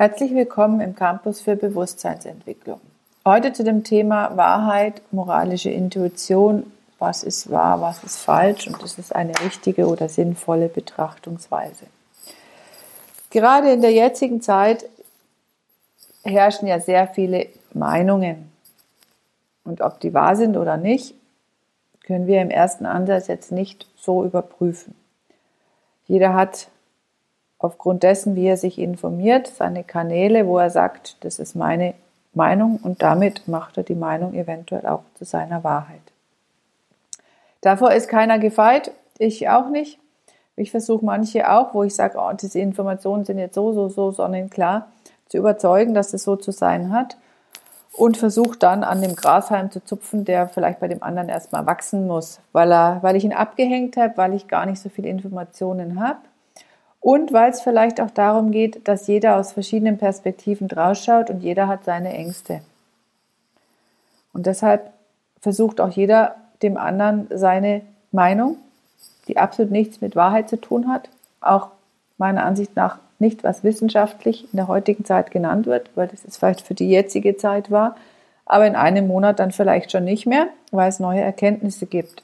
Herzlich willkommen im Campus für Bewusstseinsentwicklung. Heute zu dem Thema Wahrheit, moralische Intuition, was ist wahr, was ist falsch und ist es eine richtige oder sinnvolle Betrachtungsweise. Gerade in der jetzigen Zeit herrschen ja sehr viele Meinungen. Und ob die wahr sind oder nicht, können wir im ersten Ansatz jetzt nicht so überprüfen. Jeder hat aufgrund dessen, wie er sich informiert, seine Kanäle, wo er sagt, das ist meine Meinung und damit macht er die Meinung eventuell auch zu seiner Wahrheit. Davor ist keiner gefeit, ich auch nicht. Ich versuche manche auch, wo ich sage, oh, diese Informationen sind jetzt so, so, so sonnenklar, zu überzeugen, dass es so zu sein hat und versuche dann an dem Grashalm zu zupfen, der vielleicht bei dem anderen erstmal wachsen muss, weil, er, weil ich ihn abgehängt habe, weil ich gar nicht so viele Informationen habe und weil es vielleicht auch darum geht, dass jeder aus verschiedenen Perspektiven drausschaut und jeder hat seine Ängste. Und deshalb versucht auch jeder dem anderen seine Meinung, die absolut nichts mit Wahrheit zu tun hat, auch meiner Ansicht nach nicht, was wissenschaftlich in der heutigen Zeit genannt wird, weil das ist vielleicht für die jetzige Zeit war, aber in einem Monat dann vielleicht schon nicht mehr, weil es neue Erkenntnisse gibt.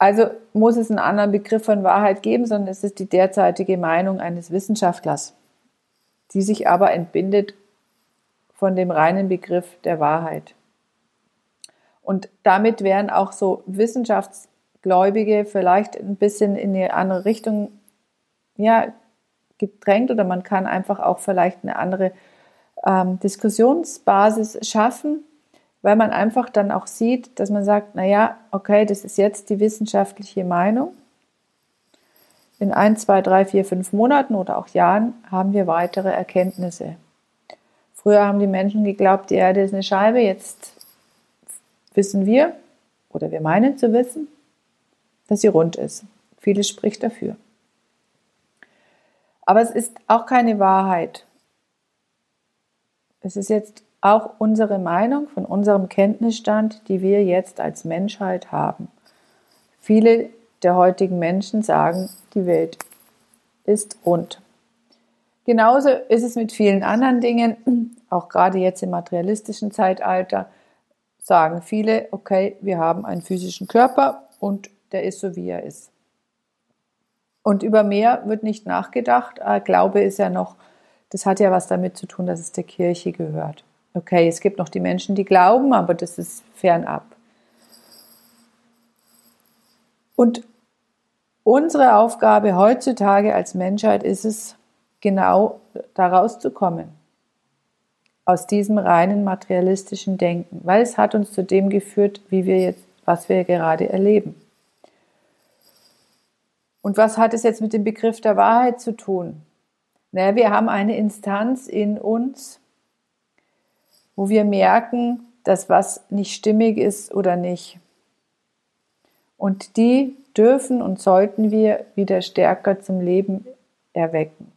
Also muss es einen anderen Begriff von Wahrheit geben, sondern es ist die derzeitige Meinung eines Wissenschaftlers, die sich aber entbindet von dem reinen Begriff der Wahrheit. Und damit wären auch so Wissenschaftsgläubige vielleicht ein bisschen in eine andere Richtung ja, gedrängt oder man kann einfach auch vielleicht eine andere ähm, Diskussionsbasis schaffen, weil man einfach dann auch sieht, dass man sagt, naja, okay, das ist jetzt die wissenschaftliche Meinung. In ein, zwei, drei, vier, fünf Monaten oder auch Jahren haben wir weitere Erkenntnisse. Früher haben die Menschen geglaubt, die Erde ist eine Scheibe, jetzt wissen wir, oder wir meinen zu wissen, dass sie rund ist. Vieles spricht dafür. Aber es ist auch keine Wahrheit. Es ist jetzt auch unsere Meinung von unserem Kenntnisstand, die wir jetzt als Menschheit haben. Viele der heutigen Menschen sagen, die Welt ist rund. Genauso ist es mit vielen anderen Dingen, auch gerade jetzt im materialistischen Zeitalter, sagen viele, okay, wir haben einen physischen Körper und der ist so, wie er ist. Und über mehr wird nicht nachgedacht. Glaube ist ja noch, das hat ja was damit zu tun, dass es der Kirche gehört. Okay, es gibt noch die Menschen, die glauben, aber das ist fernab. Und unsere Aufgabe heutzutage als Menschheit ist es, genau da rauszukommen. Aus diesem reinen materialistischen Denken, weil es hat uns zu dem geführt, wie wir jetzt, was wir gerade erleben. Und was hat es jetzt mit dem Begriff der Wahrheit zu tun? Naja, wir haben eine Instanz in uns, wo wir merken, dass was nicht stimmig ist oder nicht. Und die dürfen und sollten wir wieder stärker zum Leben erwecken.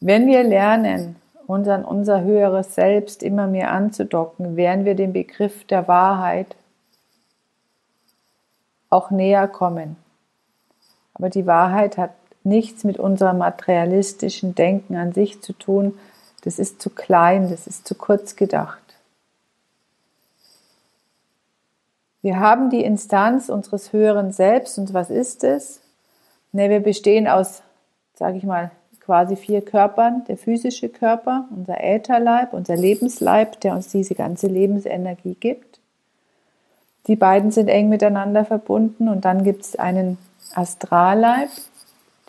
Wenn wir lernen, uns an unser höheres Selbst immer mehr anzudocken, werden wir dem Begriff der Wahrheit auch näher kommen. Aber die Wahrheit hat nichts mit unserem materialistischen Denken an sich zu tun, das ist zu klein, das ist zu kurz gedacht. Wir haben die Instanz unseres höheren Selbst und was ist es? Ne, wir bestehen aus, sage ich mal, quasi vier Körpern. Der physische Körper, unser Ätherleib, unser Lebensleib, der uns diese ganze Lebensenergie gibt. Die beiden sind eng miteinander verbunden und dann gibt es einen Astralleib,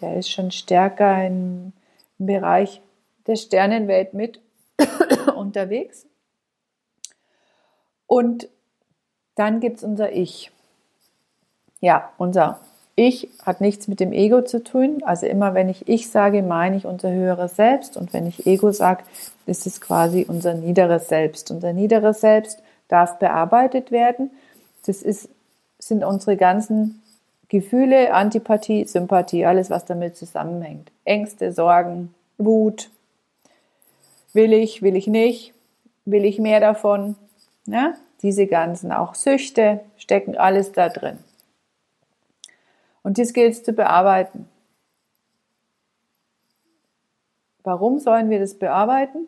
der ist schon stärker im, im Bereich der Sternenwelt mit unterwegs. Und dann gibt es unser Ich. Ja, unser Ich hat nichts mit dem Ego zu tun. Also immer wenn ich Ich sage, meine ich unser höheres Selbst. Und wenn ich Ego sage, ist es quasi unser niederes Selbst. Unser niederes Selbst darf bearbeitet werden. Das ist, sind unsere ganzen Gefühle, Antipathie, Sympathie, alles, was damit zusammenhängt. Ängste, Sorgen, Wut, Will ich, will ich nicht? Will ich mehr davon? Ja, diese ganzen auch Süchte stecken alles da drin. Und dies gilt es zu bearbeiten. Warum sollen wir das bearbeiten?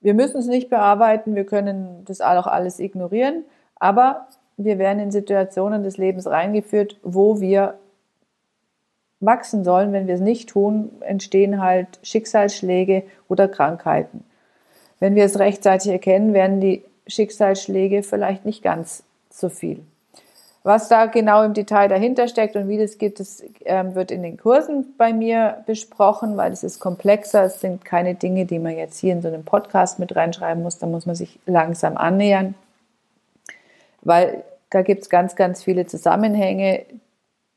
Wir müssen es nicht bearbeiten, wir können das auch alles ignorieren, aber wir werden in Situationen des Lebens reingeführt, wo wir wachsen sollen. Wenn wir es nicht tun, entstehen halt Schicksalsschläge oder Krankheiten. Wenn wir es rechtzeitig erkennen, werden die Schicksalsschläge vielleicht nicht ganz so viel. Was da genau im Detail dahinter steckt und wie das geht, das äh, wird in den Kursen bei mir besprochen, weil es ist komplexer. Es sind keine Dinge, die man jetzt hier in so einem Podcast mit reinschreiben muss. Da muss man sich langsam annähern, weil da gibt es ganz, ganz viele Zusammenhänge,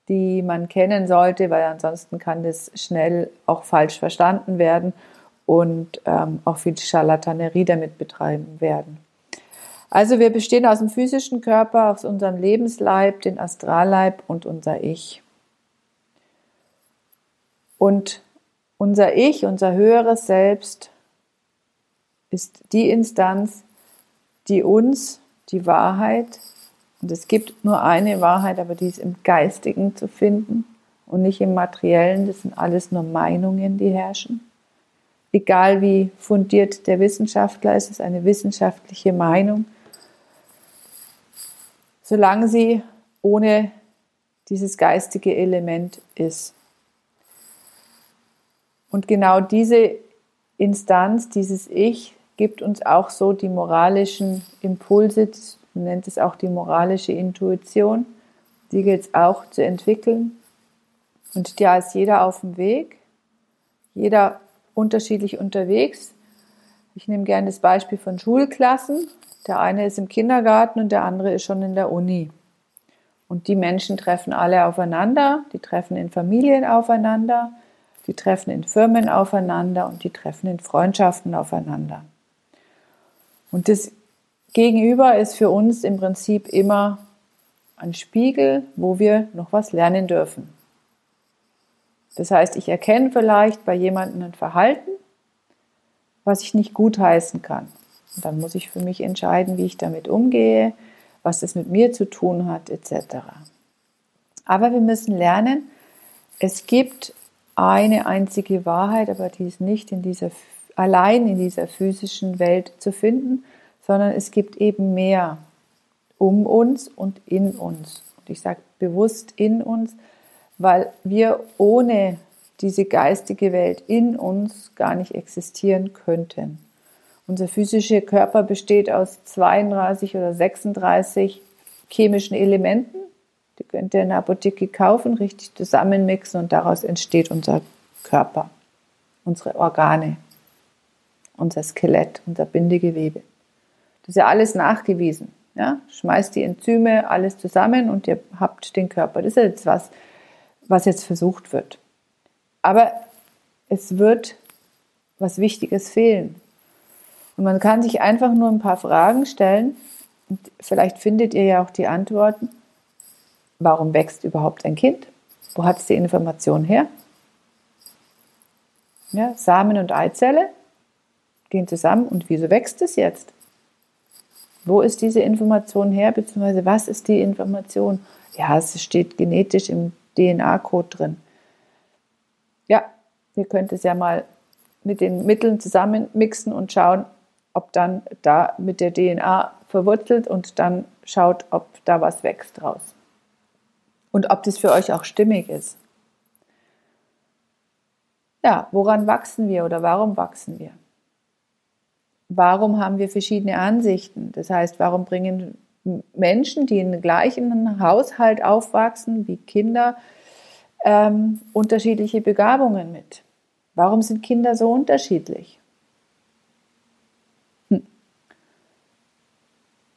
die man kennen sollte, weil ansonsten kann das schnell auch falsch verstanden werden und ähm, auch viel Scharlatanerie damit betreiben werden. Also wir bestehen aus dem physischen Körper, aus unserem Lebensleib, den Astralleib und unser Ich. Und unser Ich, unser höheres Selbst ist die Instanz, die uns die Wahrheit, und es gibt nur eine Wahrheit, aber die ist im Geistigen zu finden und nicht im Materiellen, das sind alles nur Meinungen, die herrschen. Egal wie fundiert der Wissenschaftler ist, es ist eine wissenschaftliche Meinung solange sie ohne dieses geistige Element ist. Und genau diese Instanz, dieses Ich, gibt uns auch so die moralischen Impulse, man nennt es auch die moralische Intuition, die gilt es auch zu entwickeln. Und da ist jeder auf dem Weg, jeder unterschiedlich unterwegs. Ich nehme gerne das Beispiel von Schulklassen. Der eine ist im Kindergarten und der andere ist schon in der Uni. Und die Menschen treffen alle aufeinander, die treffen in Familien aufeinander, die treffen in Firmen aufeinander und die treffen in Freundschaften aufeinander. Und das Gegenüber ist für uns im Prinzip immer ein Spiegel, wo wir noch was lernen dürfen. Das heißt, ich erkenne vielleicht bei jemandem ein Verhalten, was ich nicht gutheißen kann. Und dann muss ich für mich entscheiden, wie ich damit umgehe, was das mit mir zu tun hat, etc. Aber wir müssen lernen, es gibt eine einzige Wahrheit, aber die ist nicht in dieser, allein in dieser physischen Welt zu finden, sondern es gibt eben mehr um uns und in uns. Und ich sage bewusst in uns, weil wir ohne diese geistige Welt in uns gar nicht existieren könnten. Unser physischer Körper besteht aus 32 oder 36 chemischen Elementen. Die könnt ihr in der Apotheke kaufen, richtig zusammenmixen und daraus entsteht unser Körper, unsere Organe, unser Skelett, unser Bindegewebe. Das ist ja alles nachgewiesen. Ja? Schmeißt die Enzyme alles zusammen und ihr habt den Körper. Das ist jetzt was, was jetzt versucht wird. Aber es wird was Wichtiges fehlen. Und man kann sich einfach nur ein paar Fragen stellen und vielleicht findet ihr ja auch die Antworten. Warum wächst überhaupt ein Kind? Wo hat es die Information her? Ja, Samen und Eizelle gehen zusammen und wieso wächst es jetzt? Wo ist diese Information her, beziehungsweise was ist die Information? Ja, es steht genetisch im DNA-Code drin. Ja, ihr könnt es ja mal mit den Mitteln zusammenmixen und schauen, ob dann da mit der DNA verwurzelt und dann schaut, ob da was wächst draus. Und ob das für euch auch stimmig ist. Ja, woran wachsen wir oder warum wachsen wir? Warum haben wir verschiedene Ansichten? Das heißt, warum bringen Menschen, die in gleichen Haushalt aufwachsen wie Kinder, ähm, unterschiedliche Begabungen mit? Warum sind Kinder so unterschiedlich?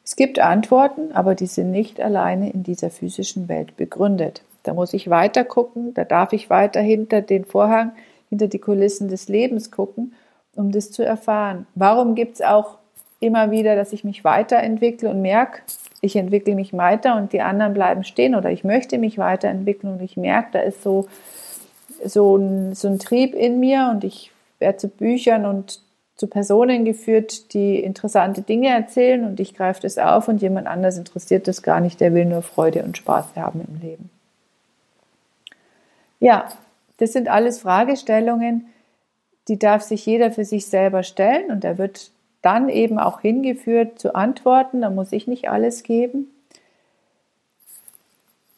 Es gibt Antworten, aber die sind nicht alleine in dieser physischen Welt begründet. Da muss ich weiter gucken, da darf ich weiter hinter den Vorhang, hinter die Kulissen des Lebens gucken, um das zu erfahren. Warum gibt es auch immer wieder, dass ich mich weiterentwickle und merke, ich entwickle mich weiter und die anderen bleiben stehen oder ich möchte mich weiterentwickeln und ich merke, da ist so, so, ein, so ein Trieb in mir und ich werde zu Büchern und zu Personen geführt, die interessante Dinge erzählen und ich greife das auf und jemand anders interessiert das gar nicht, der will nur Freude und Spaß haben im Leben. Ja, das sind alles Fragestellungen, die darf sich jeder für sich selber stellen und er wird dann eben auch hingeführt zu Antworten, da muss ich nicht alles geben.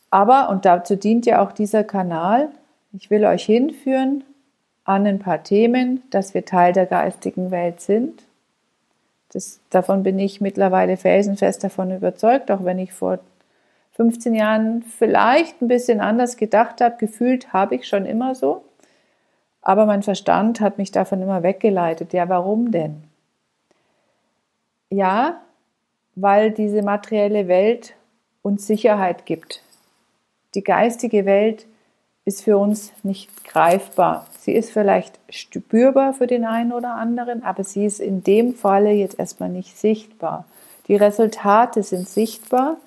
Aber, und dazu dient ja auch dieser Kanal, ich will euch hinführen an ein paar Themen, dass wir Teil der geistigen Welt sind. Das, davon bin ich mittlerweile felsenfest davon überzeugt, auch wenn ich vor 15 Jahren vielleicht ein bisschen anders gedacht habe, gefühlt habe ich schon immer so. Aber mein Verstand hat mich davon immer weggeleitet. Ja, warum denn? Ja, weil diese materielle Welt uns Sicherheit gibt. Die geistige Welt ist für uns nicht greifbar. Sie ist vielleicht spürbar für den einen oder anderen, aber sie ist in dem Falle jetzt erstmal nicht sichtbar. Die Resultate sind sichtbar.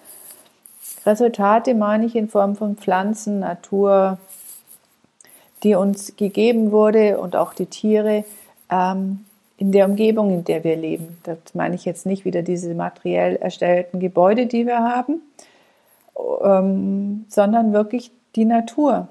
Resultate meine ich in Form von Pflanzen, Natur, die uns gegeben wurde und auch die Tiere ähm, in der Umgebung, in der wir leben. Das meine ich jetzt nicht wieder diese materiell erstellten Gebäude, die wir haben, ähm, sondern wirklich die Natur.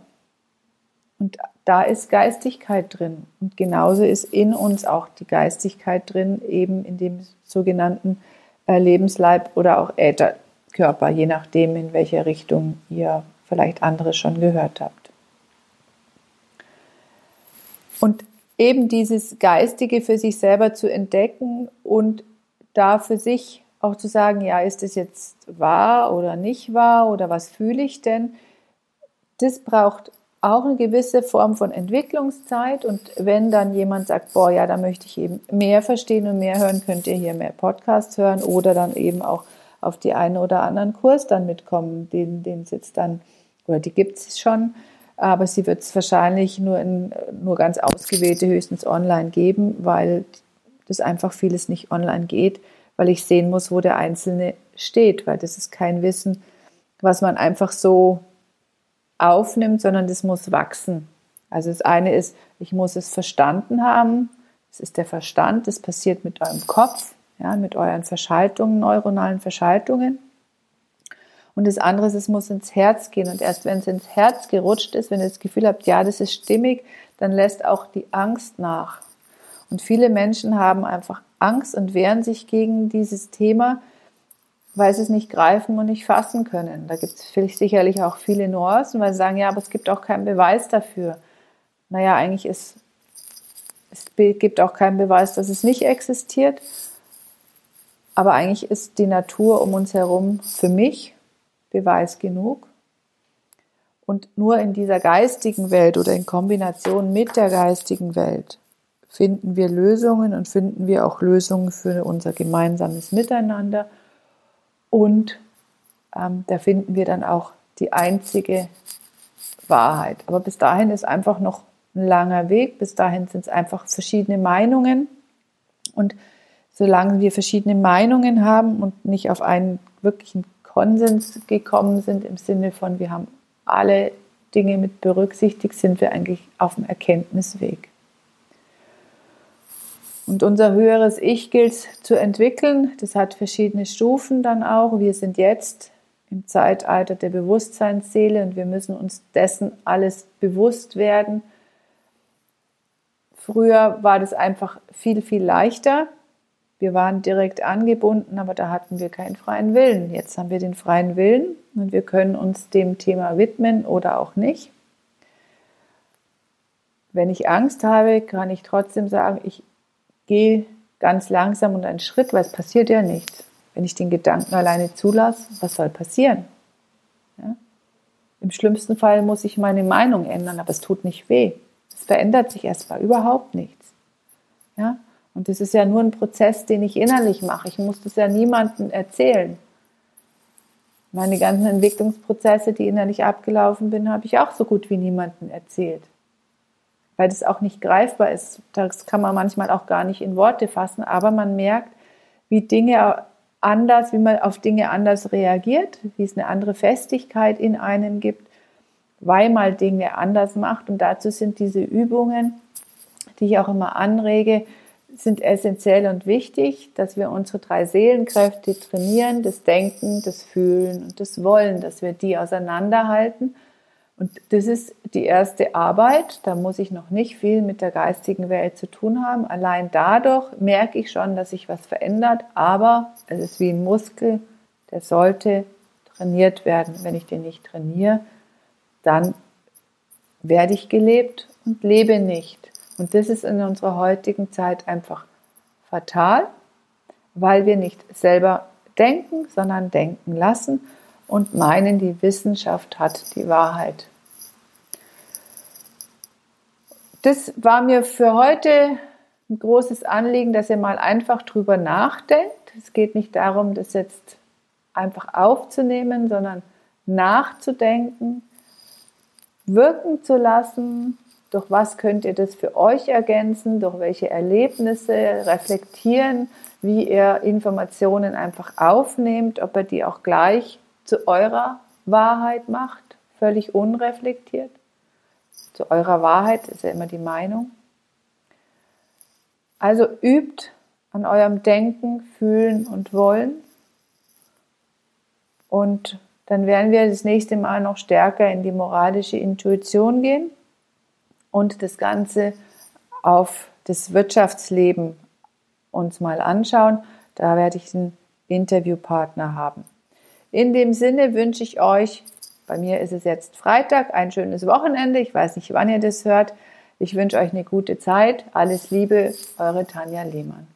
Und da ist Geistigkeit drin. Und genauso ist in uns auch die Geistigkeit drin, eben in dem sogenannten äh, Lebensleib oder auch Ätherkörper, je nachdem, in welcher Richtung ihr vielleicht andere schon gehört habt. Und eben dieses Geistige für sich selber zu entdecken und da für sich auch zu sagen, ja, ist es jetzt wahr oder nicht wahr oder was fühle ich denn? Das braucht auch eine gewisse Form von Entwicklungszeit. Und wenn dann jemand sagt, boah, ja, da möchte ich eben mehr verstehen und mehr hören, könnt ihr hier mehr Podcasts hören oder dann eben auch auf die einen oder anderen Kurs dann mitkommen, den, den es jetzt dann, oder die gibt es schon, aber sie wird es wahrscheinlich nur, in, nur ganz ausgewählte höchstens online geben, weil das einfach vieles nicht online geht, weil ich sehen muss, wo der Einzelne steht, weil das ist kein Wissen, was man einfach so aufnimmt, sondern das muss wachsen. Also das eine ist, ich muss es verstanden haben, das ist der Verstand, das passiert mit eurem Kopf, ja, mit euren Verschaltungen, neuronalen Verschaltungen. Und das andere ist, es muss ins Herz gehen. Und erst wenn es ins Herz gerutscht ist, wenn ihr das Gefühl habt, ja, das ist stimmig, dann lässt auch die Angst nach. Und viele Menschen haben einfach Angst und wehren sich gegen dieses Thema, weil sie es nicht greifen und nicht fassen können. Da gibt es sicherlich auch viele Nuancen, weil sie sagen, ja, aber es gibt auch keinen Beweis dafür. Naja, eigentlich ist, es gibt auch keinen Beweis, dass es nicht existiert. Aber eigentlich ist die Natur um uns herum für mich Beweis genug. Und nur in dieser geistigen Welt oder in Kombination mit der geistigen Welt finden wir Lösungen und finden wir auch Lösungen für unser gemeinsames Miteinander. Und ähm, da finden wir dann auch die einzige Wahrheit. Aber bis dahin ist einfach noch ein langer Weg. Bis dahin sind es einfach verschiedene Meinungen. Und solange wir verschiedene Meinungen haben und nicht auf einen wirklichen Konsens gekommen sind im Sinne von, wir haben alle Dinge mit berücksichtigt, sind wir eigentlich auf dem Erkenntnisweg. Und unser höheres Ich gilt zu entwickeln. Das hat verschiedene Stufen dann auch. Wir sind jetzt im Zeitalter der Bewusstseinsseele und wir müssen uns dessen alles bewusst werden. Früher war das einfach viel, viel leichter. Wir waren direkt angebunden, aber da hatten wir keinen freien Willen. Jetzt haben wir den freien Willen und wir können uns dem Thema widmen oder auch nicht. Wenn ich Angst habe, kann ich trotzdem sagen, ich gehe ganz langsam und einen Schritt, weil es passiert ja nichts. Wenn ich den Gedanken alleine zulasse, was soll passieren? Ja? Im schlimmsten Fall muss ich meine Meinung ändern, aber es tut nicht weh. Es verändert sich erstmal überhaupt nichts. Ja? Und das ist ja nur ein Prozess, den ich innerlich mache. Ich muss das ja niemandem erzählen. Meine ganzen Entwicklungsprozesse, die innerlich abgelaufen bin, habe ich auch so gut wie niemandem erzählt. Weil das auch nicht greifbar ist. Das kann man manchmal auch gar nicht in Worte fassen, aber man merkt, wie Dinge anders, wie man auf Dinge anders reagiert, wie es eine andere Festigkeit in einem gibt, weil man Dinge anders macht. Und dazu sind diese Übungen, die ich auch immer anrege, sind essentiell und wichtig, dass wir unsere drei Seelenkräfte trainieren, das Denken, das Fühlen und das Wollen, dass wir die auseinanderhalten, Und das ist die erste Arbeit. Da muss ich noch nicht viel mit der geistigen Welt zu tun haben. Allein dadurch merke ich schon, dass sich was verändert. Aber es ist wie ein Muskel, der sollte trainiert werden. Wenn ich den nicht trainiere, dann werde ich gelebt und lebe nicht. Und das ist in unserer heutigen Zeit einfach fatal, weil wir nicht selber denken, sondern denken lassen und meinen, die Wissenschaft hat die Wahrheit. Das war mir für heute ein großes Anliegen, dass ihr mal einfach drüber nachdenkt. Es geht nicht darum, das jetzt einfach aufzunehmen, sondern nachzudenken, wirken zu lassen. Durch was könnt ihr das für euch ergänzen? Durch welche Erlebnisse reflektieren, wie ihr Informationen einfach aufnehmt, ob ihr die auch gleich zu eurer Wahrheit macht, völlig unreflektiert. Zu eurer Wahrheit ist ja immer die Meinung. Also übt an eurem Denken, Fühlen und Wollen. Und dann werden wir das nächste Mal noch stärker in die moralische Intuition gehen und das Ganze auf das Wirtschaftsleben uns mal anschauen. Da werde ich einen Interviewpartner haben. In dem Sinne wünsche ich euch, bei mir ist es jetzt Freitag, ein schönes Wochenende. Ich weiß nicht, wann ihr das hört. Ich wünsche euch eine gute Zeit. Alles Liebe, eure Tanja Lehmann.